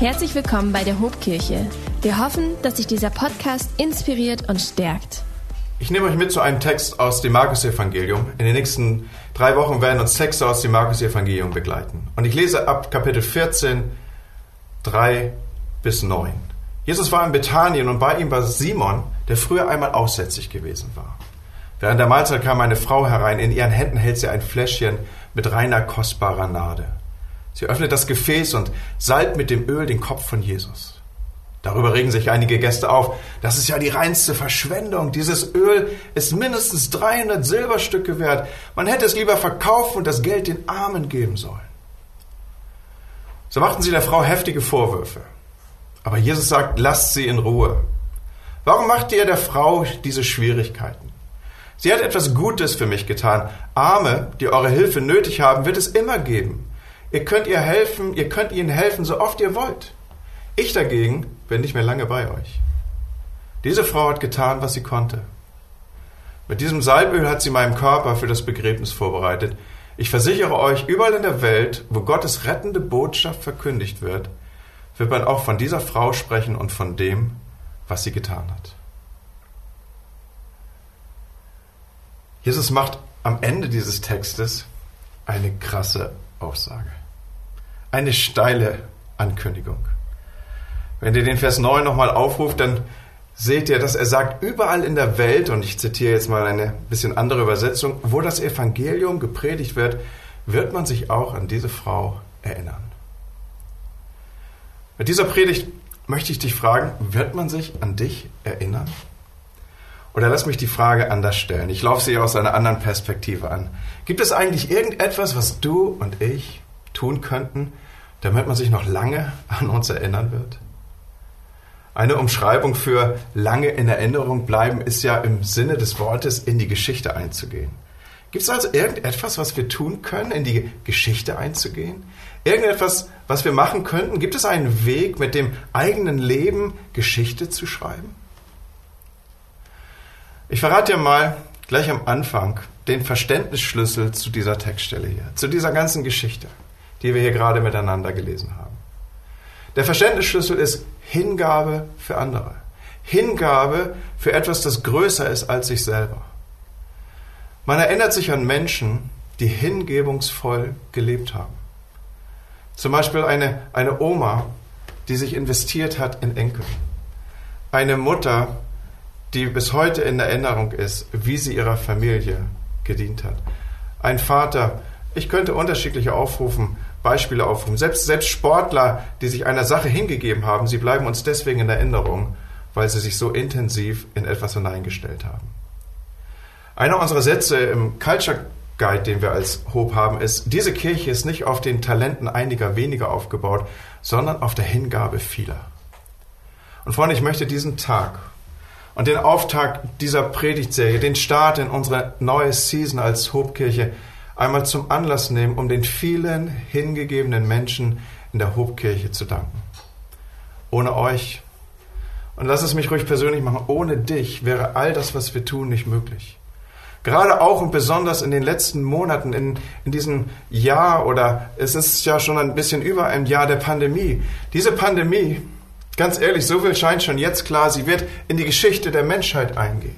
Herzlich willkommen bei der Hobkirche. Wir hoffen, dass sich dieser Podcast inspiriert und stärkt. Ich nehme euch mit zu einem Text aus dem Markus-Evangelium. In den nächsten drei Wochen werden uns Texte aus dem Markus-Evangelium begleiten. Und ich lese ab Kapitel 14, 3 bis 9. Jesus war in Bethanien und bei ihm war Simon, der früher einmal aussätzig gewesen war. Während der Mahlzeit kam eine Frau herein. In ihren Händen hält sie ein Fläschchen mit reiner, kostbarer Nade. Sie öffnet das Gefäß und salbt mit dem Öl den Kopf von Jesus. Darüber regen sich einige Gäste auf. Das ist ja die reinste Verschwendung. Dieses Öl ist mindestens 300 Silberstücke wert. Man hätte es lieber verkaufen und das Geld den Armen geben sollen. So machten sie der Frau heftige Vorwürfe. Aber Jesus sagt, lasst sie in Ruhe. Warum macht ihr der Frau diese Schwierigkeiten? Sie hat etwas Gutes für mich getan. Arme, die eure Hilfe nötig haben, wird es immer geben. Ihr könnt ihr helfen, ihr könnt ihnen helfen, so oft ihr wollt. Ich dagegen bin nicht mehr lange bei euch. Diese Frau hat getan, was sie konnte. Mit diesem Salböl hat sie meinen Körper für das Begräbnis vorbereitet. Ich versichere euch, überall in der Welt, wo Gottes rettende Botschaft verkündigt wird, wird man auch von dieser Frau sprechen und von dem, was sie getan hat. Jesus macht am Ende dieses Textes eine krasse Aussage. Eine steile Ankündigung. Wenn ihr den Vers 9 nochmal aufruft, dann seht ihr, dass er sagt, überall in der Welt, und ich zitiere jetzt mal eine bisschen andere Übersetzung, wo das Evangelium gepredigt wird, wird man sich auch an diese Frau erinnern. Mit dieser Predigt möchte ich dich fragen, wird man sich an dich erinnern? Oder lass mich die Frage anders stellen. Ich laufe sie aus einer anderen Perspektive an. Gibt es eigentlich irgendetwas, was du und ich tun könnten, damit man sich noch lange an uns erinnern wird? Eine Umschreibung für lange in Erinnerung bleiben ist ja im Sinne des Wortes in die Geschichte einzugehen. Gibt es also irgendetwas, was wir tun können, in die Geschichte einzugehen? Irgendetwas, was wir machen könnten? Gibt es einen Weg, mit dem eigenen Leben Geschichte zu schreiben? Ich verrate dir mal gleich am Anfang den Verständnisschlüssel zu dieser Textstelle hier, zu dieser ganzen Geschichte, die wir hier gerade miteinander gelesen haben. Der Verständnisschlüssel ist Hingabe für andere. Hingabe für etwas, das größer ist als sich selber. Man erinnert sich an Menschen, die hingebungsvoll gelebt haben. Zum Beispiel eine, eine Oma, die sich investiert hat in Enkel. Eine Mutter, die bis heute in Erinnerung ist, wie sie ihrer Familie gedient hat. Ein Vater, ich könnte unterschiedliche aufrufen, Beispiele aufrufen. Selbst, selbst Sportler, die sich einer Sache hingegeben haben, sie bleiben uns deswegen in Erinnerung, weil sie sich so intensiv in etwas hineingestellt haben. Einer unserer Sätze im Culture Guide, den wir als Hope haben, ist, diese Kirche ist nicht auf den Talenten einiger weniger aufgebaut, sondern auf der Hingabe vieler. Und Freunde, ich möchte diesen Tag und den Auftakt dieser Predigtserie, den Start in unsere neue Season als Hobkirche einmal zum Anlass nehmen, um den vielen hingegebenen Menschen in der Hobkirche zu danken. Ohne euch, und lass es mich ruhig persönlich machen, ohne dich wäre all das, was wir tun, nicht möglich. Gerade auch und besonders in den letzten Monaten, in, in diesem Jahr oder es ist ja schon ein bisschen über ein Jahr der Pandemie. Diese Pandemie Ganz ehrlich, so viel scheint schon jetzt klar, sie wird in die Geschichte der Menschheit eingehen.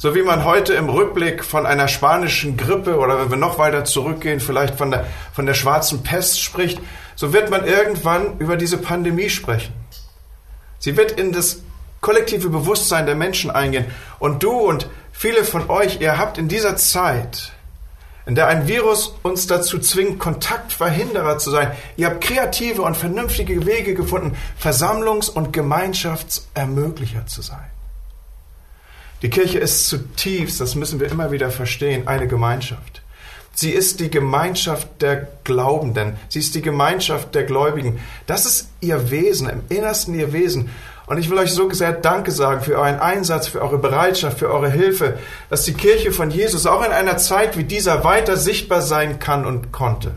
So wie man heute im Rückblick von einer spanischen Grippe oder wenn wir noch weiter zurückgehen, vielleicht von der, von der schwarzen Pest spricht, so wird man irgendwann über diese Pandemie sprechen. Sie wird in das kollektive Bewusstsein der Menschen eingehen. Und du und viele von euch, ihr habt in dieser Zeit in der ein Virus uns dazu zwingt, Kontaktverhinderer zu sein. Ihr habt kreative und vernünftige Wege gefunden, Versammlungs- und Gemeinschaftsermöglicher zu sein. Die Kirche ist zutiefst, das müssen wir immer wieder verstehen, eine Gemeinschaft. Sie ist die Gemeinschaft der Glaubenden. Sie ist die Gemeinschaft der Gläubigen. Das ist ihr Wesen, im Innersten ihr Wesen. Und ich will euch so sehr Danke sagen für euren Einsatz, für eure Bereitschaft, für eure Hilfe, dass die Kirche von Jesus auch in einer Zeit wie dieser weiter sichtbar sein kann und konnte.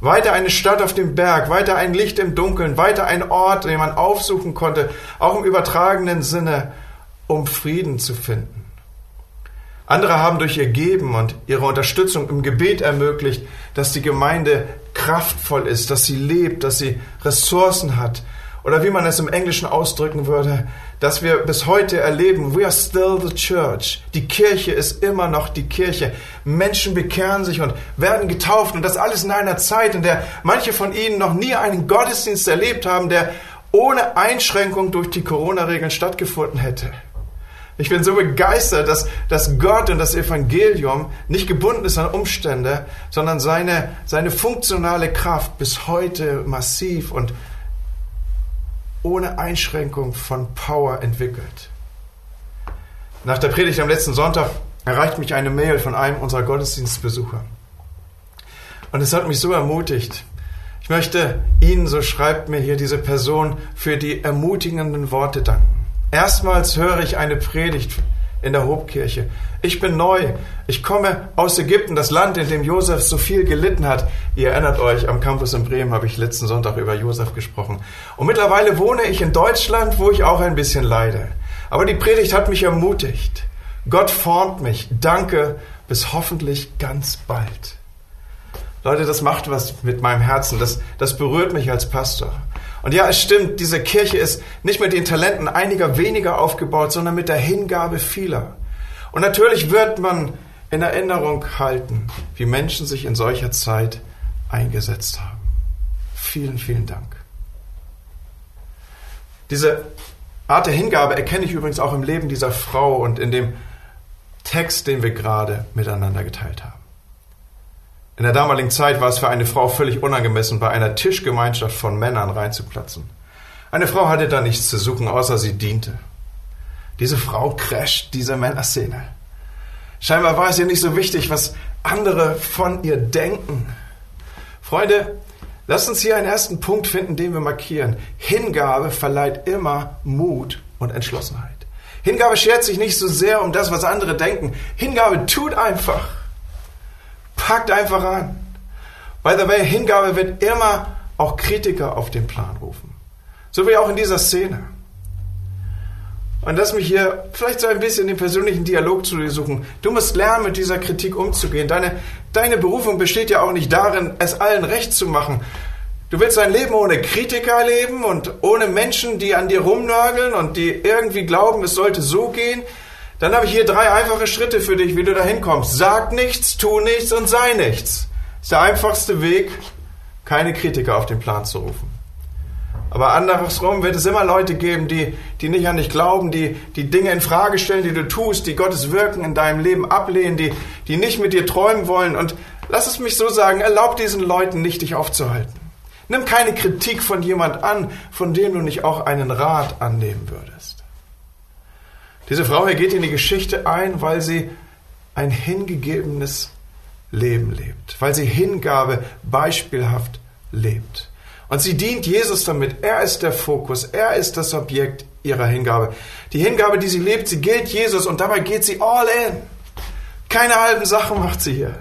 Weiter eine Stadt auf dem Berg, weiter ein Licht im Dunkeln, weiter ein Ort, den man aufsuchen konnte, auch im übertragenen Sinne, um Frieden zu finden. Andere haben durch ihr Geben und ihre Unterstützung im Gebet ermöglicht, dass die Gemeinde kraftvoll ist, dass sie lebt, dass sie Ressourcen hat. Oder wie man es im Englischen ausdrücken würde, dass wir bis heute erleben, we are still the church. Die Kirche ist immer noch die Kirche. Menschen bekehren sich und werden getauft und das alles in einer Zeit, in der manche von ihnen noch nie einen Gottesdienst erlebt haben, der ohne Einschränkung durch die Corona-Regeln stattgefunden hätte. Ich bin so begeistert, dass, dass Gott und das Evangelium nicht gebunden ist an Umstände, sondern seine, seine funktionale Kraft bis heute massiv und ohne Einschränkung von Power entwickelt. Nach der Predigt am letzten Sonntag erreicht mich eine Mail von einem unserer Gottesdienstbesucher. Und es hat mich so ermutigt. Ich möchte Ihnen, so schreibt mir hier diese Person, für die ermutigenden Worte danken. Erstmals höre ich eine Predigt in der Hobkirche. Ich bin neu. Ich komme aus Ägypten, das Land, in dem Josef so viel gelitten hat. Ihr erinnert euch, am Campus in Bremen habe ich letzten Sonntag über Josef gesprochen. Und mittlerweile wohne ich in Deutschland, wo ich auch ein bisschen leide. Aber die Predigt hat mich ermutigt. Gott formt mich. Danke, bis hoffentlich ganz bald. Leute, das macht was mit meinem Herzen. Das, das berührt mich als Pastor. Und ja, es stimmt, diese Kirche ist nicht mit den Talenten einiger weniger aufgebaut, sondern mit der Hingabe vieler. Und natürlich wird man in Erinnerung halten, wie Menschen sich in solcher Zeit eingesetzt haben. Vielen, vielen Dank. Diese Art der Hingabe erkenne ich übrigens auch im Leben dieser Frau und in dem Text, den wir gerade miteinander geteilt haben. In der damaligen Zeit war es für eine Frau völlig unangemessen, bei einer Tischgemeinschaft von Männern reinzuplatzen. Eine Frau hatte da nichts zu suchen, außer sie diente. Diese Frau crasht diese Männerszene. Scheinbar war es ihr nicht so wichtig, was andere von ihr denken. Freunde, lasst uns hier einen ersten Punkt finden, den wir markieren. Hingabe verleiht immer Mut und Entschlossenheit. Hingabe schert sich nicht so sehr um das, was andere denken. Hingabe tut einfach. Packt einfach an. By the way, Hingabe wird immer auch Kritiker auf den Plan rufen. So wie auch in dieser Szene. Und lass mich hier vielleicht so ein bisschen den persönlichen Dialog zu dir suchen. Du musst lernen, mit dieser Kritik umzugehen. Deine, deine Berufung besteht ja auch nicht darin, es allen recht zu machen. Du willst ein Leben ohne Kritiker leben und ohne Menschen, die an dir rumnörgeln und die irgendwie glauben, es sollte so gehen. Dann habe ich hier drei einfache Schritte für dich, wie du da hinkommst. Sag nichts, tu nichts und sei nichts. Ist der einfachste Weg, keine Kritiker auf den Plan zu rufen. Aber andersrum wird es immer Leute geben, die, die nicht an dich glauben, die, die Dinge in Frage stellen, die du tust, die Gottes Wirken in deinem Leben ablehnen, die, die nicht mit dir träumen wollen. Und lass es mich so sagen, erlaub diesen Leuten nicht, dich aufzuhalten. Nimm keine Kritik von jemand an, von dem du nicht auch einen Rat annehmen würdest. Diese Frau hier geht in die Geschichte ein, weil sie ein hingegebenes Leben lebt, weil sie Hingabe beispielhaft lebt. Und sie dient Jesus damit. Er ist der Fokus, er ist das Objekt ihrer Hingabe. Die Hingabe, die sie lebt, sie gilt Jesus und dabei geht sie all in. Keine halben Sachen macht sie hier.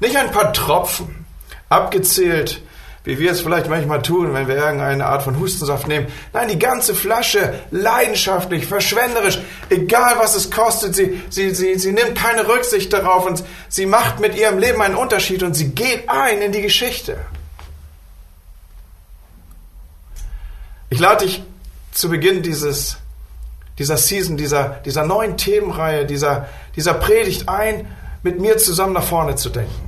Nicht ein paar Tropfen, abgezählt wie wir es vielleicht manchmal tun, wenn wir irgendeine Art von Hustensaft nehmen. Nein, die ganze Flasche, leidenschaftlich, verschwenderisch, egal was es kostet, sie, sie, sie, sie nimmt keine Rücksicht darauf und sie macht mit ihrem Leben einen Unterschied und sie geht ein in die Geschichte. Ich lade dich zu Beginn dieses, dieser Season, dieser, dieser neuen Themenreihe, dieser, dieser Predigt ein, mit mir zusammen nach vorne zu denken.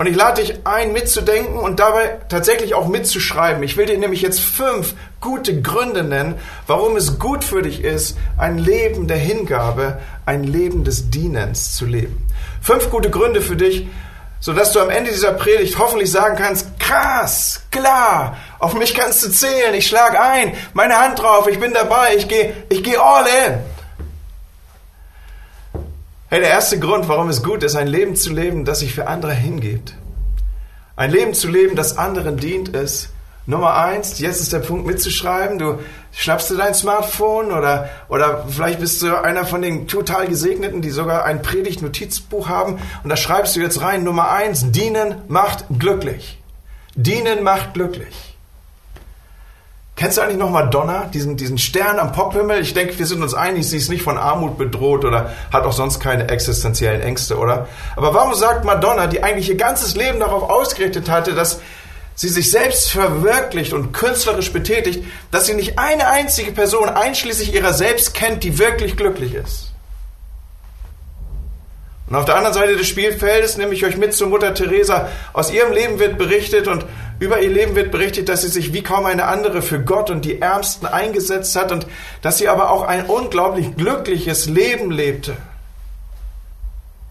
Und ich lade dich ein, mitzudenken und dabei tatsächlich auch mitzuschreiben. Ich will dir nämlich jetzt fünf gute Gründe nennen, warum es gut für dich ist, ein Leben der Hingabe, ein Leben des Dienens zu leben. Fünf gute Gründe für dich, sodass du am Ende dieser Predigt hoffentlich sagen kannst, krass, klar, auf mich kannst du zählen, ich schlage ein, meine Hand drauf, ich bin dabei, ich gehe ich geh all in. Hey, der erste Grund, warum es gut ist, ein Leben zu leben, das sich für andere hingibt. Ein Leben zu leben, das anderen dient, ist Nummer eins, jetzt ist der Punkt mitzuschreiben. Du schnappst dir dein Smartphone oder, oder vielleicht bist du einer von den total Gesegneten, die sogar ein Predigt-Notizbuch haben und da schreibst du jetzt rein, Nummer eins, dienen macht glücklich. Dienen macht glücklich. Kennst du eigentlich noch Madonna, diesen, diesen Stern am Pophimmel? Ich denke, wir sind uns einig, sie ist nicht von Armut bedroht oder hat auch sonst keine existenziellen Ängste, oder? Aber warum sagt Madonna, die eigentlich ihr ganzes Leben darauf ausgerichtet hatte, dass, sie sich selbst verwirklicht und künstlerisch betätigt, dass sie nicht eine einzige Person einschließlich ihrer selbst kennt, die wirklich glücklich ist. Und auf der anderen Seite des Spielfeldes nehme ich euch mit zu Mutter Teresa. Aus ihrem Leben wird berichtet und über ihr Leben wird berichtet, dass sie sich wie kaum eine andere für Gott und die Ärmsten eingesetzt hat und dass sie aber auch ein unglaublich glückliches Leben lebte.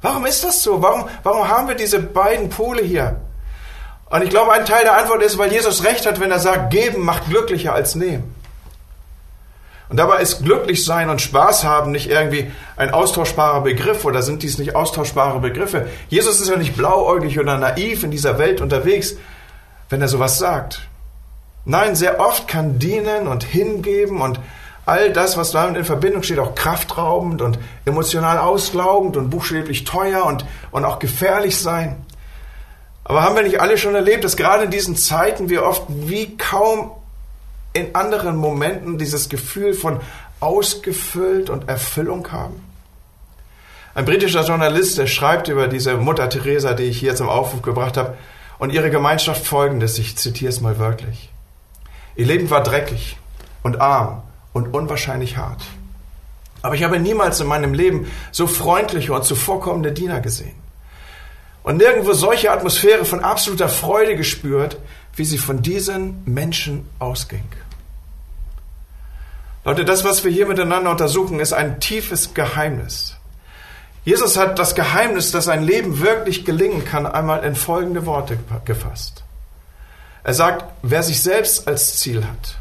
Warum ist das so? Warum, warum haben wir diese beiden Pole hier? Und ich glaube, ein Teil der Antwort ist, weil Jesus recht hat, wenn er sagt, geben macht glücklicher als nehmen. Und dabei ist glücklich sein und Spaß haben nicht irgendwie ein austauschbarer Begriff oder sind dies nicht austauschbare Begriffe. Jesus ist ja nicht blauäugig oder naiv in dieser Welt unterwegs, wenn er sowas sagt. Nein, sehr oft kann dienen und hingeben und all das, was damit in Verbindung steht, auch kraftraubend und emotional auslaugend und buchstäblich teuer und, und auch gefährlich sein. Aber haben wir nicht alle schon erlebt, dass gerade in diesen Zeiten wir oft wie kaum in anderen Momenten dieses Gefühl von ausgefüllt und Erfüllung haben? Ein britischer Journalist, der schreibt über diese Mutter Teresa, die ich hier zum Aufruf gebracht habe, und ihre Gemeinschaft folgendes, ich zitiere es mal wörtlich. Ihr Leben war dreckig und arm und unwahrscheinlich hart. Aber ich habe niemals in meinem Leben so freundliche und zuvorkommende Diener gesehen. Und nirgendwo solche Atmosphäre von absoluter Freude gespürt, wie sie von diesen Menschen ausging. Leute, das, was wir hier miteinander untersuchen, ist ein tiefes Geheimnis. Jesus hat das Geheimnis, dass ein Leben wirklich gelingen kann, einmal in folgende Worte gefasst. Er sagt, wer sich selbst als Ziel hat,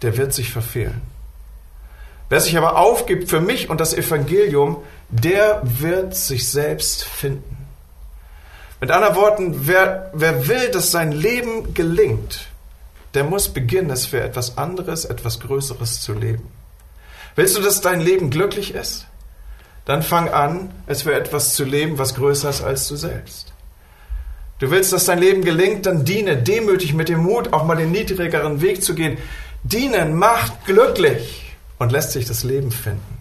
der wird sich verfehlen. Wer sich aber aufgibt für mich und das Evangelium, der wird sich selbst finden. Mit anderen Worten, wer, wer will, dass sein Leben gelingt, der muss beginnen, es für etwas anderes, etwas Größeres zu leben. Willst du, dass dein Leben glücklich ist? Dann fang an, es für etwas zu leben, was größer ist als du selbst. Du willst, dass dein Leben gelingt, dann diene demütig mit dem Mut, auch mal den niedrigeren Weg zu gehen. Dienen macht glücklich und lässt sich das Leben finden.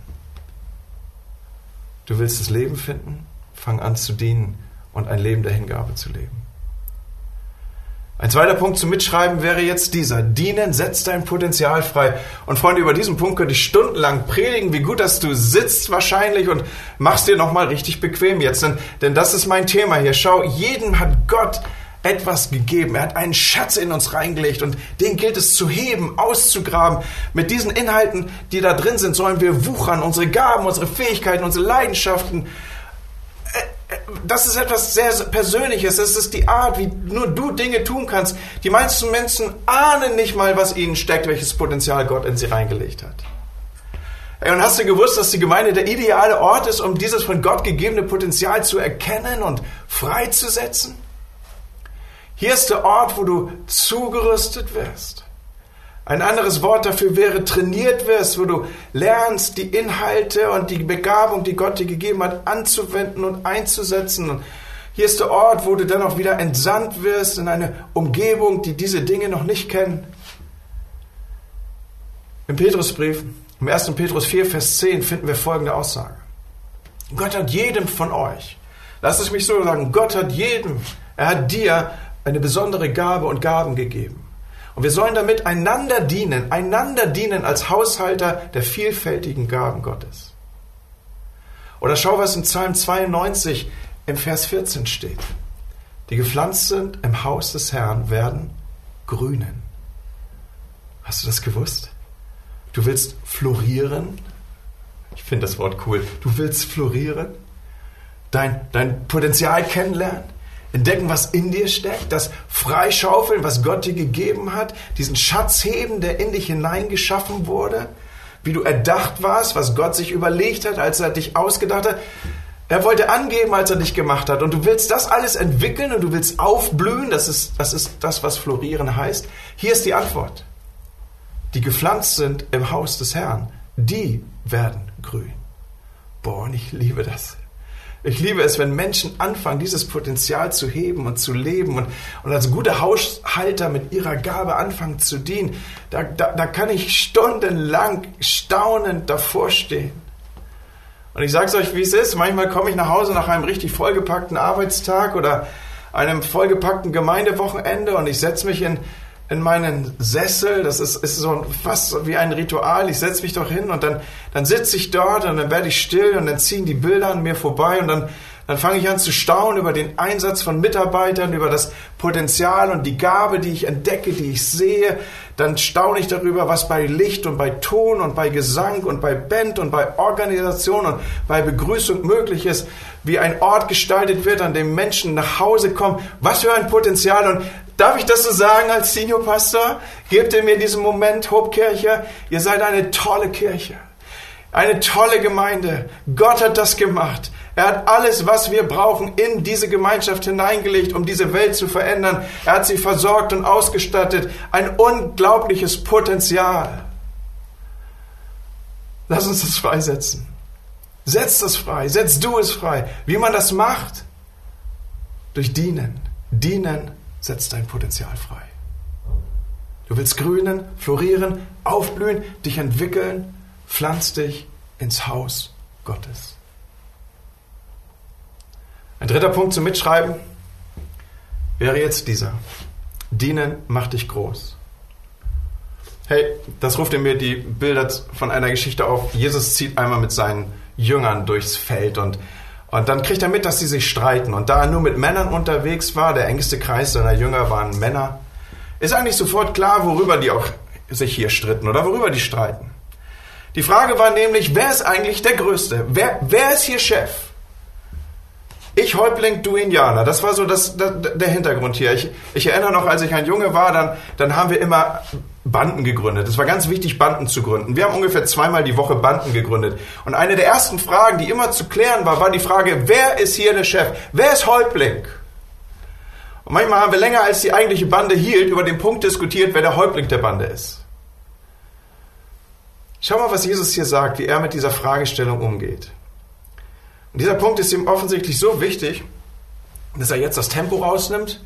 Du willst das Leben finden? Fang an zu dienen und ein Leben der Hingabe zu leben. Ein zweiter Punkt zum Mitschreiben wäre jetzt dieser. Dienen setzt dein Potenzial frei. Und Freunde, über diesen Punkt könnte ich stundenlang predigen, wie gut, dass du sitzt wahrscheinlich und machst dir nochmal richtig bequem jetzt. Denn, denn das ist mein Thema hier. Schau, jedem hat Gott etwas gegeben. Er hat einen Schatz in uns reingelegt und den gilt es zu heben, auszugraben. Mit diesen Inhalten, die da drin sind, sollen wir wuchern, unsere Gaben, unsere Fähigkeiten, unsere Leidenschaften. Das ist etwas sehr Persönliches. Das ist die Art, wie nur du Dinge tun kannst. Die meisten Menschen ahnen nicht mal, was ihnen steckt, welches Potenzial Gott in sie reingelegt hat. Und hast du gewusst, dass die Gemeinde der ideale Ort ist, um dieses von Gott gegebene Potenzial zu erkennen und freizusetzen? Hier ist der Ort, wo du zugerüstet wirst. Ein anderes Wort dafür wäre trainiert wirst, wo du lernst, die Inhalte und die Begabung, die Gott dir gegeben hat, anzuwenden und einzusetzen. Und hier ist der Ort, wo du dann auch wieder entsandt wirst in eine Umgebung, die diese Dinge noch nicht kennen. Im Petrusbrief, im 1. Petrus 4, Vers 10 finden wir folgende Aussage. Gott hat jedem von euch, lasst es mich so sagen, Gott hat jedem, er hat dir eine besondere Gabe und Gaben gegeben. Und wir sollen damit einander dienen, einander dienen als Haushalter der vielfältigen Gaben Gottes. Oder schau, was in Psalm 92 im Vers 14 steht. Die gepflanzt sind im Haus des Herrn werden grünen. Hast du das gewusst? Du willst florieren? Ich finde das Wort cool. Du willst florieren? Dein, dein Potenzial kennenlernen? Entdecken, was in dir steckt, das Freischaufeln, was Gott dir gegeben hat, diesen Schatz heben, der in dich hineingeschaffen wurde, wie du erdacht warst, was Gott sich überlegt hat, als er dich ausgedacht hat. Er wollte angeben, als er dich gemacht hat. Und du willst das alles entwickeln und du willst aufblühen. Das ist, das ist das, was florieren heißt. Hier ist die Antwort. Die gepflanzt sind im Haus des Herrn, die werden grün. Boah, und ich liebe das. Ich liebe es, wenn Menschen anfangen, dieses Potenzial zu heben und zu leben und, und als gute Haushalter mit ihrer Gabe anfangen zu dienen. Da, da, da kann ich stundenlang staunend davor stehen. Und ich sage es euch, wie es ist. Manchmal komme ich nach Hause nach einem richtig vollgepackten Arbeitstag oder einem vollgepackten Gemeindewochenende und ich setze mich in, in meinen Sessel. Das ist, ist so fast wie ein Ritual. Ich setze mich doch hin und dann, dann sitze ich dort und dann werde ich still und dann ziehen die Bilder an mir vorbei und dann dann fange ich an zu staunen über den Einsatz von Mitarbeitern, über das Potenzial und die Gabe, die ich entdecke, die ich sehe. Dann staune ich darüber, was bei Licht und bei Ton und bei Gesang und bei Band und bei Organisation und bei Begrüßung möglich ist, wie ein Ort gestaltet wird, an dem Menschen nach Hause kommen. Was für ein Potenzial. Und darf ich das so sagen als Seniorpastor? Gebt ihr mir diesen Moment, Hobkirche? Ihr seid eine tolle Kirche. Eine tolle Gemeinde. Gott hat das gemacht. Er hat alles, was wir brauchen, in diese Gemeinschaft hineingelegt, um diese Welt zu verändern. Er hat sie versorgt und ausgestattet. Ein unglaubliches Potenzial. Lass uns das freisetzen. Setz das frei. Setz du es frei. Wie man das macht? Durch Dienen. Dienen setzt dein Potenzial frei. Du willst grünen, florieren, aufblühen, dich entwickeln. Pflanz dich ins Haus Gottes. Ein dritter Punkt zum Mitschreiben wäre jetzt dieser. Dienen macht dich groß. Hey, das ruft in mir die Bilder von einer Geschichte auf. Jesus zieht einmal mit seinen Jüngern durchs Feld und, und dann kriegt er mit, dass sie sich streiten. Und da er nur mit Männern unterwegs war, der engste Kreis seiner Jünger waren Männer, ist eigentlich sofort klar, worüber die auch sich hier stritten oder worüber die streiten. Die Frage war nämlich, wer ist eigentlich der Größte? Wer, wer ist hier Chef? Ich Häuptling, du Indianer. Das war so das, das, der Hintergrund hier. Ich, ich erinnere noch, als ich ein Junge war, dann, dann haben wir immer Banden gegründet. Es war ganz wichtig, Banden zu gründen. Wir haben ungefähr zweimal die Woche Banden gegründet. Und eine der ersten Fragen, die immer zu klären war, war die Frage, wer ist hier der Chef? Wer ist Häuptling? Und manchmal haben wir länger, als die eigentliche Bande hielt, über den Punkt diskutiert, wer der Häuptling der Bande ist. Schau mal, was Jesus hier sagt, wie er mit dieser Fragestellung umgeht. Und dieser Punkt ist ihm offensichtlich so wichtig, dass er jetzt das Tempo rausnimmt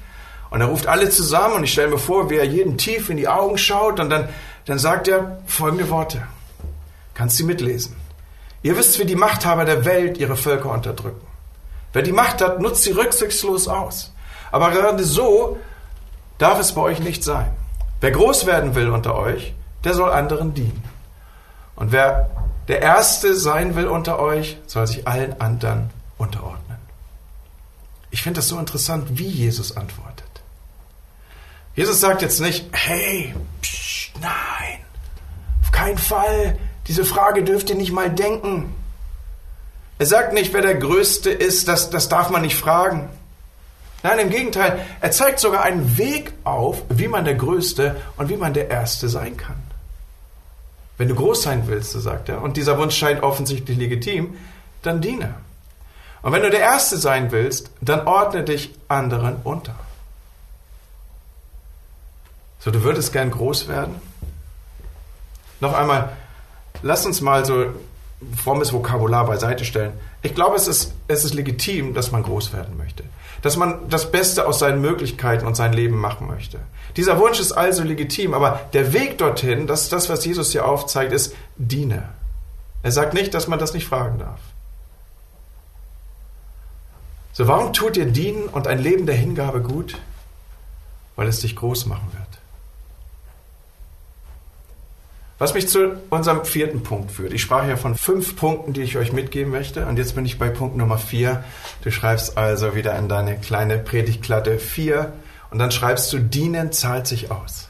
und er ruft alle zusammen und ich stelle mir vor, wie er jeden tief in die Augen schaut und dann, dann sagt er folgende Worte. Kannst du mitlesen? Ihr wisst, wie die Machthaber der Welt ihre Völker unterdrücken. Wer die Macht hat, nutzt sie rücksichtslos aus. Aber gerade so darf es bei euch nicht sein. Wer groß werden will unter euch, der soll anderen dienen. Und wer der Erste sein will unter euch, soll sich allen anderen unterordnen. Ich finde das so interessant, wie Jesus antwortet. Jesus sagt jetzt nicht, hey, psch, nein, auf keinen Fall, diese Frage dürft ihr nicht mal denken. Er sagt nicht, wer der Größte ist, das, das darf man nicht fragen. Nein, im Gegenteil, er zeigt sogar einen Weg auf, wie man der Größte und wie man der Erste sein kann. Wenn du groß sein willst, so sagt er, und dieser Wunsch scheint offensichtlich legitim, dann diene. Und wenn du der Erste sein willst, dann ordne dich anderen unter. So, du würdest gern groß werden? Noch einmal, lass uns mal so frommes Vokabular beiseite stellen. Ich glaube, es ist, es ist legitim, dass man groß werden möchte. Dass man das Beste aus seinen Möglichkeiten und sein Leben machen möchte. Dieser Wunsch ist also legitim, aber der Weg dorthin, das ist das, was Jesus hier aufzeigt, ist diene. Er sagt nicht, dass man das nicht fragen darf. So, warum tut dir Dienen und ein Leben der Hingabe gut? Weil es dich groß machen wird. Was mich zu unserem vierten Punkt führt. Ich sprach ja von fünf Punkten, die ich euch mitgeben möchte. Und jetzt bin ich bei Punkt Nummer vier. Du schreibst also wieder in deine kleine Predigtklatte vier. Und dann schreibst du, dienen zahlt sich aus.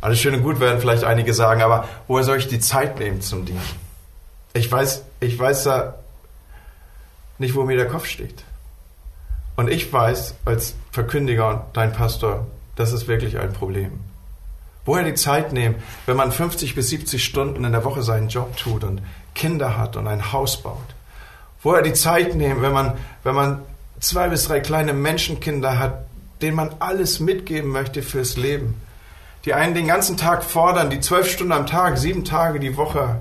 Alles schön und gut werden vielleicht einige sagen, aber woher soll ich die Zeit nehmen zum Dienen? Ich weiß, ich weiß da nicht, wo mir der Kopf steht. Und ich weiß als Verkündiger und dein Pastor, das ist wirklich ein Problem. Woher die Zeit nehmen, wenn man 50 bis 70 Stunden in der Woche seinen Job tut und Kinder hat und ein Haus baut? Woher die Zeit nehmen, wenn man, wenn man zwei bis drei kleine Menschenkinder hat, denen man alles mitgeben möchte fürs Leben? Die einen den ganzen Tag fordern, die zwölf Stunden am Tag, sieben Tage die Woche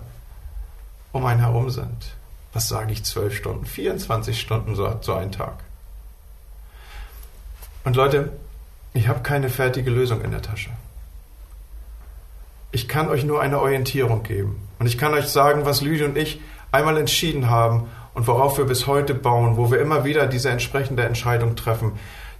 um einen herum sind. Was sage ich, zwölf Stunden? 24 Stunden so, so ein Tag. Und Leute, ich habe keine fertige Lösung in der Tasche. Ich kann euch nur eine Orientierung geben. Und ich kann euch sagen, was Lüdi und ich einmal entschieden haben und worauf wir bis heute bauen, wo wir immer wieder diese entsprechende Entscheidung treffen.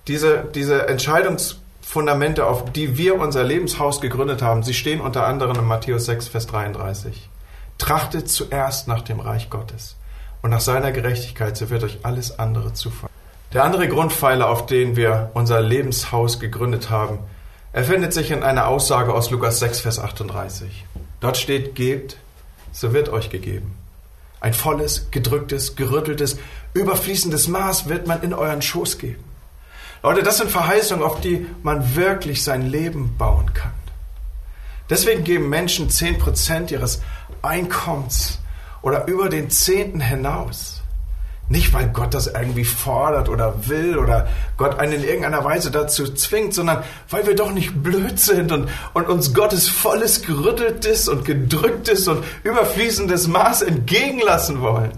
diese, diese Entscheidungsfundamente, auf die wir unser Lebenshaus gegründet haben, sie stehen unter anderem in Matthäus 6, Vers 33. Trachtet zuerst nach dem Reich Gottes und nach seiner Gerechtigkeit, so wird euch alles andere zufallen. Der andere Grundpfeiler, auf den wir unser Lebenshaus gegründet haben, er findet sich in einer Aussage aus Lukas 6, Vers 38. Dort steht, gebt, so wird euch gegeben. Ein volles, gedrücktes, gerütteltes, überfließendes Maß wird man in euren Schoß geben. Leute, das sind Verheißungen, auf die man wirklich sein Leben bauen kann. Deswegen geben Menschen 10% ihres Einkommens oder über den Zehnten hinaus. Nicht, weil Gott das irgendwie fordert oder will oder Gott einen in irgendeiner Weise dazu zwingt, sondern weil wir doch nicht blöd sind und, und uns Gottes volles, gerütteltes und gedrücktes und überfließendes Maß entgegenlassen wollen.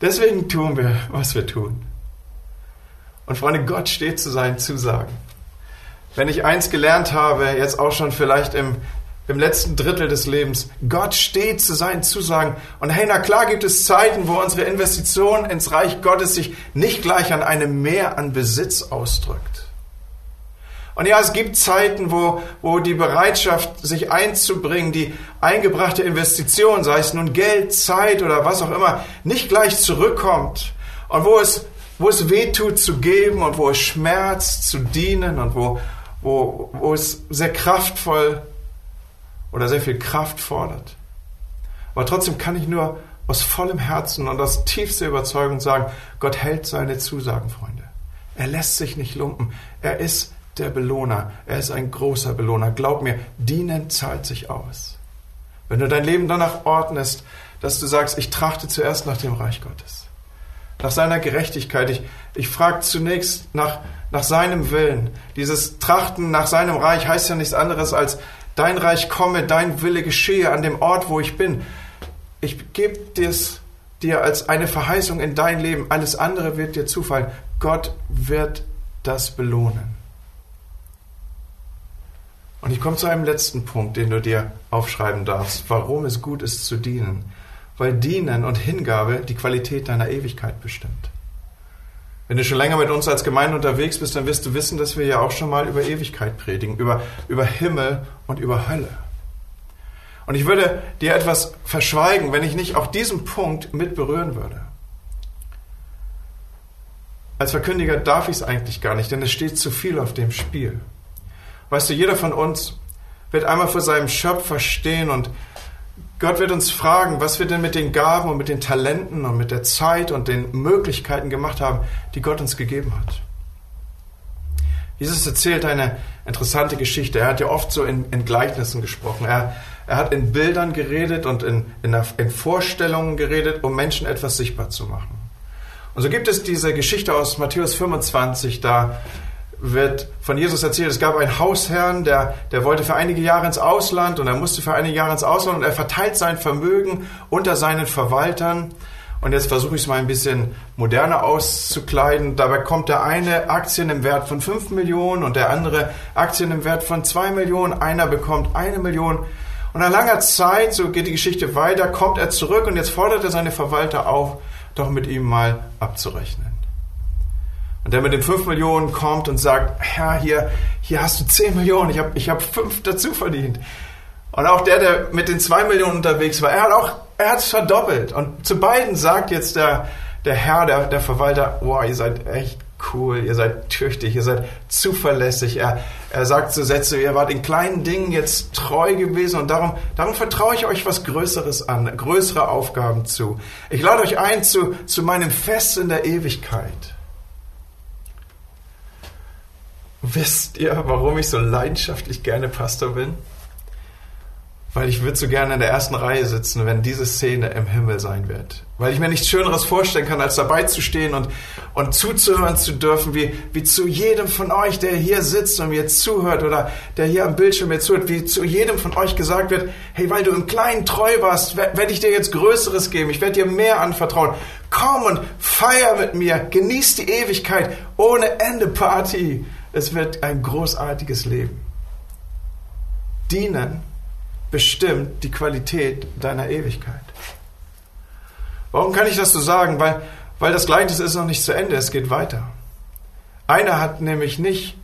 Deswegen tun wir, was wir tun. Und Freunde, Gott steht zu seinen Zusagen. Wenn ich eins gelernt habe, jetzt auch schon vielleicht im, im letzten Drittel des Lebens, Gott steht zu seinen Zusagen. Und hey, na klar gibt es Zeiten, wo unsere Investition ins Reich Gottes sich nicht gleich an einem Mehr an Besitz ausdrückt. Und ja, es gibt Zeiten, wo, wo die Bereitschaft, sich einzubringen, die eingebrachte Investition, sei es nun Geld, Zeit oder was auch immer, nicht gleich zurückkommt. Und wo es wo es weh tut zu geben und wo es schmerzt zu dienen und wo, wo, wo es sehr kraftvoll oder sehr viel Kraft fordert. Aber trotzdem kann ich nur aus vollem Herzen und aus tiefster Überzeugung sagen, Gott hält seine Zusagen, Freunde. Er lässt sich nicht lumpen. Er ist der Belohner. Er ist ein großer Belohner. Glaub mir, dienen zahlt sich aus. Wenn du dein Leben danach ordnest, dass du sagst, ich trachte zuerst nach dem Reich Gottes nach seiner Gerechtigkeit. Ich, ich frage zunächst nach, nach seinem Willen. Dieses Trachten nach seinem Reich heißt ja nichts anderes als, dein Reich komme, dein Wille geschehe an dem Ort, wo ich bin. Ich gebe dir's dir als eine Verheißung in dein Leben. Alles andere wird dir zufallen. Gott wird das belohnen. Und ich komme zu einem letzten Punkt, den du dir aufschreiben darfst, warum es gut ist zu dienen weil Dienen und Hingabe die Qualität deiner Ewigkeit bestimmt. Wenn du schon länger mit uns als Gemeinde unterwegs bist, dann wirst du wissen, dass wir ja auch schon mal über Ewigkeit predigen, über, über Himmel und über Hölle. Und ich würde dir etwas verschweigen, wenn ich nicht auch diesen Punkt mit berühren würde. Als Verkündiger darf ich es eigentlich gar nicht, denn es steht zu viel auf dem Spiel. Weißt du, jeder von uns wird einmal vor seinem Schöpfer stehen und Gott wird uns fragen, was wir denn mit den Gaben und mit den Talenten und mit der Zeit und den Möglichkeiten gemacht haben, die Gott uns gegeben hat. Jesus erzählt eine interessante Geschichte. Er hat ja oft so in, in Gleichnissen gesprochen. Er, er, hat in Bildern geredet und in, in, in Vorstellungen geredet, um Menschen etwas sichtbar zu machen. Und so gibt es diese Geschichte aus Matthäus 25, da wird von Jesus erzählt, es gab einen Hausherrn, der, der wollte für einige Jahre ins Ausland und er musste für einige Jahre ins Ausland und er verteilt sein Vermögen unter seinen Verwaltern. Und jetzt versuche ich es mal ein bisschen moderner auszukleiden. Dabei kommt der eine Aktien im Wert von 5 Millionen und der andere Aktien im Wert von 2 Millionen. Einer bekommt eine Million. Und nach langer Zeit, so geht die Geschichte weiter, kommt er zurück und jetzt fordert er seine Verwalter auf, doch mit ihm mal abzurechnen. Und der mit den 5 Millionen kommt und sagt, Herr, hier, hier hast du 10 Millionen, ich habe ich hab 5 dazu verdient. Und auch der, der mit den 2 Millionen unterwegs war, er hat auch, er hat es verdoppelt. Und zu beiden sagt jetzt der, der Herr, der, der Verwalter, wow, ihr seid echt cool, ihr seid tüchtig, ihr seid zuverlässig. Er, er sagt so Sätze, ihr wart in kleinen Dingen jetzt treu gewesen und darum, darum vertraue ich euch was Größeres an, größere Aufgaben zu. Ich lade euch ein zu, zu meinem Fest in der Ewigkeit. Wisst ihr, warum ich so leidenschaftlich gerne Pastor bin? Weil ich würde so gerne in der ersten Reihe sitzen, wenn diese Szene im Himmel sein wird. Weil ich mir nichts Schöneres vorstellen kann, als dabei zu stehen und, und zuzuhören zu dürfen, wie, wie zu jedem von euch, der hier sitzt und mir zuhört oder der hier am Bildschirm mir zuhört, wie zu jedem von euch gesagt wird, hey, weil du im Kleinen treu warst, werde ich dir jetzt Größeres geben, ich werde dir mehr anvertrauen. Komm und feier mit mir, genieß die Ewigkeit ohne Ende Party. Es wird ein großartiges Leben. Dienen bestimmt die Qualität deiner Ewigkeit. Warum kann ich das so sagen? Weil, weil das Gleichnis ist noch nicht zu Ende, es geht weiter. Einer hat nämlich nicht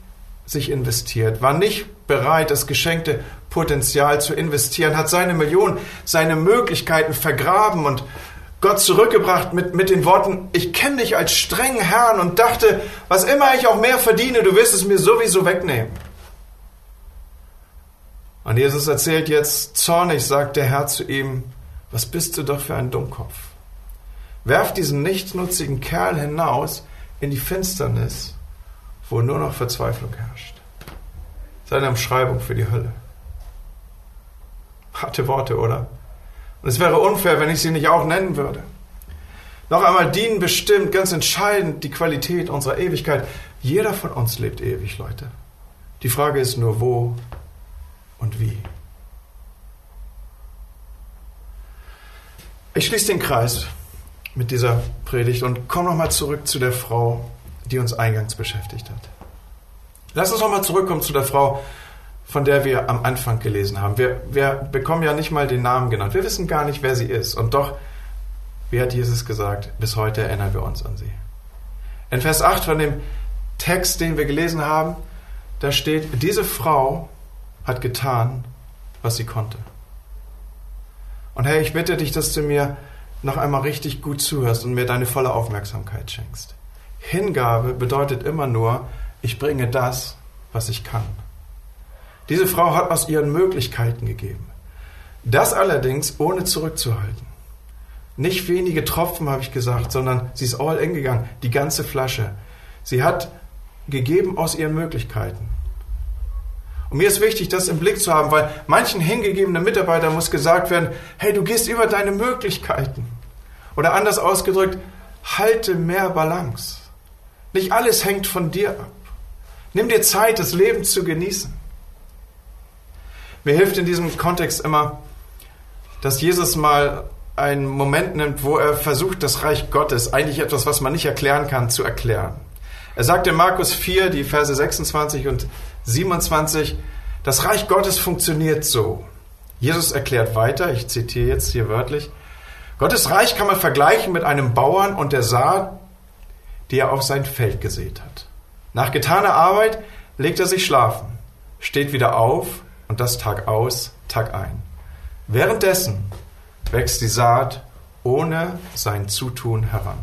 sich investiert, war nicht bereit, das geschenkte Potenzial zu investieren, hat seine Millionen, seine Möglichkeiten vergraben und Gott zurückgebracht mit, mit den Worten, ich kenne dich als strengen Herrn und dachte, was immer ich auch mehr verdiene, du wirst es mir sowieso wegnehmen. Und Jesus erzählt jetzt zornig, sagt der Herr zu ihm, was bist du doch für ein Dummkopf? Werf diesen nichtsnutzigen Kerl hinaus in die Finsternis, wo nur noch Verzweiflung herrscht. Seine Umschreibung für die Hölle. Harte Worte, oder? Und es wäre unfair, wenn ich sie nicht auch nennen würde. Noch einmal dienen bestimmt ganz entscheidend die Qualität unserer Ewigkeit. Jeder von uns lebt ewig, Leute. Die Frage ist nur, wo und wie. Ich schließe den Kreis mit dieser Predigt und komme nochmal zurück zu der Frau, die uns eingangs beschäftigt hat. Lass uns nochmal zurückkommen zu der Frau, von der wir am Anfang gelesen haben. Wir, wir bekommen ja nicht mal den Namen genannt. Wir wissen gar nicht, wer sie ist. Und doch, wie hat Jesus gesagt, bis heute erinnern wir uns an sie. In Vers 8 von dem Text, den wir gelesen haben, da steht, diese Frau hat getan, was sie konnte. Und Herr, ich bitte dich, dass du mir noch einmal richtig gut zuhörst und mir deine volle Aufmerksamkeit schenkst. Hingabe bedeutet immer nur, ich bringe das, was ich kann. Diese Frau hat aus ihren Möglichkeiten gegeben. Das allerdings ohne zurückzuhalten. Nicht wenige Tropfen, habe ich gesagt, sondern sie ist all in gegangen, die ganze Flasche. Sie hat gegeben aus ihren Möglichkeiten. Und mir ist wichtig, das im Blick zu haben, weil manchen hingegebenen Mitarbeitern muss gesagt werden, hey, du gehst über deine Möglichkeiten. Oder anders ausgedrückt, halte mehr Balance. Nicht alles hängt von dir ab. Nimm dir Zeit, das Leben zu genießen. Mir hilft in diesem Kontext immer, dass Jesus mal einen Moment nimmt, wo er versucht, das Reich Gottes, eigentlich etwas, was man nicht erklären kann, zu erklären. Er sagt in Markus 4, die Verse 26 und 27, das Reich Gottes funktioniert so. Jesus erklärt weiter, ich zitiere jetzt hier wörtlich, Gottes Reich kann man vergleichen mit einem Bauern und der Saat, die er auf sein Feld gesät hat. Nach getaner Arbeit legt er sich schlafen, steht wieder auf und das Tag aus, Tag ein. Währenddessen wächst die Saat ohne sein Zutun heran.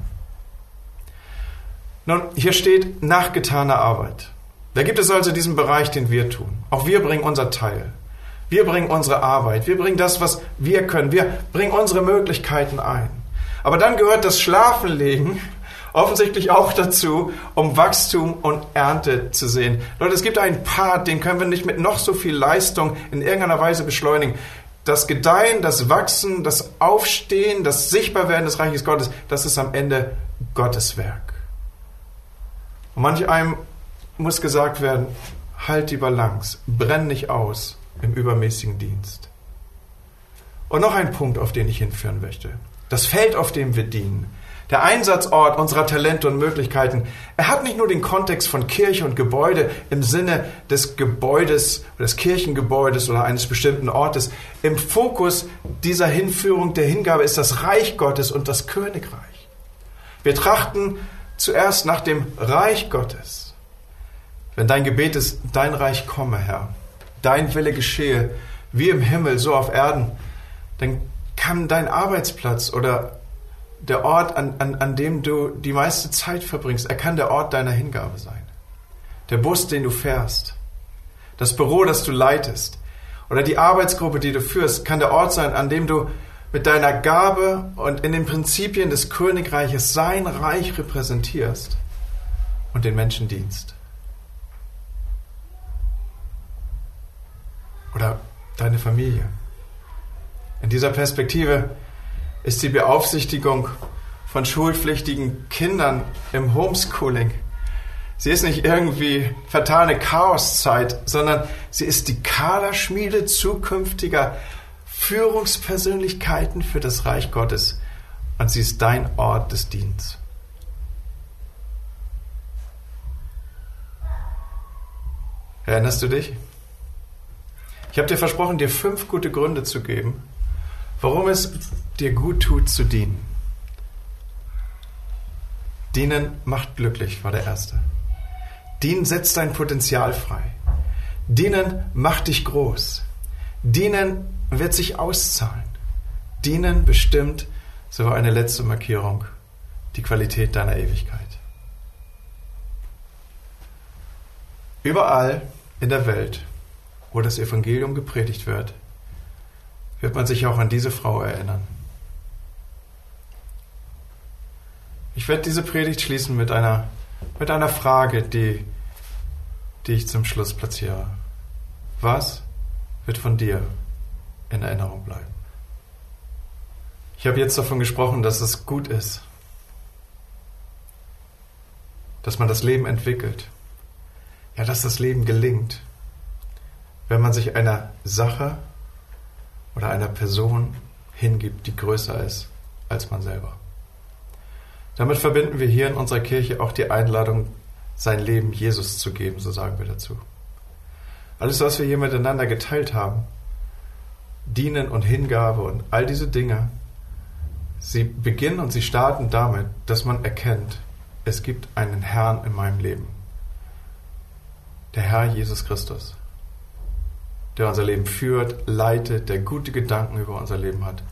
Nun, hier steht nach getaner Arbeit. Da gibt es also diesen Bereich, den wir tun. Auch wir bringen unser Teil. Wir bringen unsere Arbeit. Wir bringen das, was wir können. Wir bringen unsere Möglichkeiten ein. Aber dann gehört das Schlafenlegen offensichtlich auch dazu, um Wachstum und Ernte zu sehen. Leute, es gibt einen Part, den können wir nicht mit noch so viel Leistung in irgendeiner Weise beschleunigen. Das Gedeihen, das Wachsen, das Aufstehen, das Sichtbarwerden des Reiches Gottes, das ist am Ende Gottes Werk. Und manch einem muss gesagt werden, halt die Balance, brenn nicht aus im übermäßigen Dienst. Und noch ein Punkt, auf den ich hinführen möchte. Das Feld, auf dem wir dienen, der Einsatzort unserer Talente und Möglichkeiten, er hat nicht nur den Kontext von Kirche und Gebäude im Sinne des Gebäudes, des Kirchengebäudes oder eines bestimmten Ortes. Im Fokus dieser Hinführung der Hingabe ist das Reich Gottes und das Königreich. Wir trachten zuerst nach dem Reich Gottes. Wenn dein Gebet ist, dein Reich komme, Herr, dein Wille geschehe, wie im Himmel, so auf Erden, dann kann dein Arbeitsplatz oder der Ort, an, an, an dem du die meiste Zeit verbringst, er kann der Ort deiner Hingabe sein. Der Bus, den du fährst, das Büro, das du leitest oder die Arbeitsgruppe, die du führst, kann der Ort sein, an dem du mit deiner Gabe und in den Prinzipien des Königreiches sein Reich repräsentierst und den Menschen dienst. Oder deine Familie. In dieser Perspektive ist die Beaufsichtigung von schulpflichtigen Kindern im Homeschooling. Sie ist nicht irgendwie vertane Chaoszeit, sondern sie ist die Kaderschmiede zukünftiger Führungspersönlichkeiten für das Reich Gottes. Und sie ist dein Ort des Dienstes. Erinnerst du dich? Ich habe dir versprochen, dir fünf gute Gründe zu geben, warum es dir gut tut zu dienen. Dienen macht glücklich, war der erste. Dienen setzt dein Potenzial frei. Dienen macht dich groß. Dienen wird sich auszahlen. Dienen bestimmt, so war eine letzte Markierung, die Qualität deiner Ewigkeit. Überall in der Welt, wo das Evangelium gepredigt wird, wird man sich auch an diese Frau erinnern. Ich werde diese Predigt schließen mit einer, mit einer Frage, die, die ich zum Schluss platziere. Was wird von dir in Erinnerung bleiben? Ich habe jetzt davon gesprochen, dass es gut ist, dass man das Leben entwickelt, ja, dass das Leben gelingt, wenn man sich einer Sache oder einer Person hingibt, die größer ist als man selber. Damit verbinden wir hier in unserer Kirche auch die Einladung, sein Leben Jesus zu geben, so sagen wir dazu. Alles, was wir hier miteinander geteilt haben, Dienen und Hingabe und all diese Dinge, sie beginnen und sie starten damit, dass man erkennt, es gibt einen Herrn in meinem Leben. Der Herr Jesus Christus, der unser Leben führt, leitet, der gute Gedanken über unser Leben hat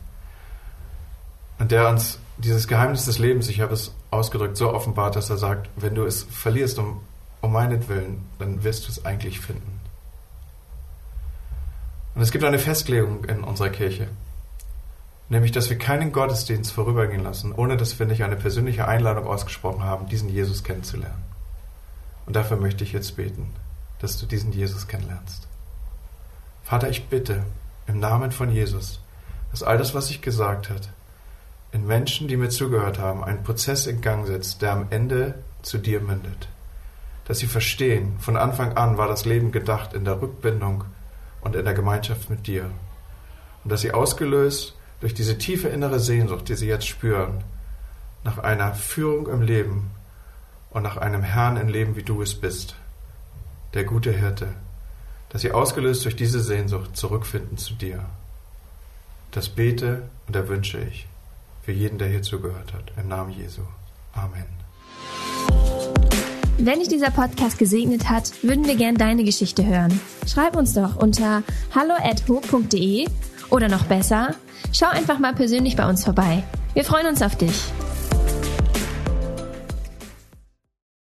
und der uns dieses Geheimnis des Lebens, ich habe es ausgedrückt, so offenbart, dass er sagt, wenn du es verlierst um, um meinetwillen, dann wirst du es eigentlich finden. Und es gibt eine Festlegung in unserer Kirche, nämlich, dass wir keinen Gottesdienst vorübergehen lassen, ohne dass wir nicht eine persönliche Einladung ausgesprochen haben, diesen Jesus kennenzulernen. Und dafür möchte ich jetzt beten, dass du diesen Jesus kennenlernst. Vater, ich bitte im Namen von Jesus, dass all das, was ich gesagt habe, in Menschen, die mir zugehört haben, einen Prozess in Gang setzt, der am Ende zu dir mündet. Dass sie verstehen, von Anfang an war das Leben gedacht in der Rückbindung und in der Gemeinschaft mit dir. Und dass sie ausgelöst durch diese tiefe innere Sehnsucht, die sie jetzt spüren, nach einer Führung im Leben und nach einem Herrn im Leben, wie du es bist, der gute Hirte, dass sie ausgelöst durch diese Sehnsucht zurückfinden zu dir. Das bete und erwünsche ich für jeden, der hier zugehört hat. Im Namen Jesu. Amen. Wenn dich dieser Podcast gesegnet hat, würden wir gern deine Geschichte hören. Schreib uns doch unter hallo@ho.de oder noch besser, schau einfach mal persönlich bei uns vorbei. Wir freuen uns auf dich.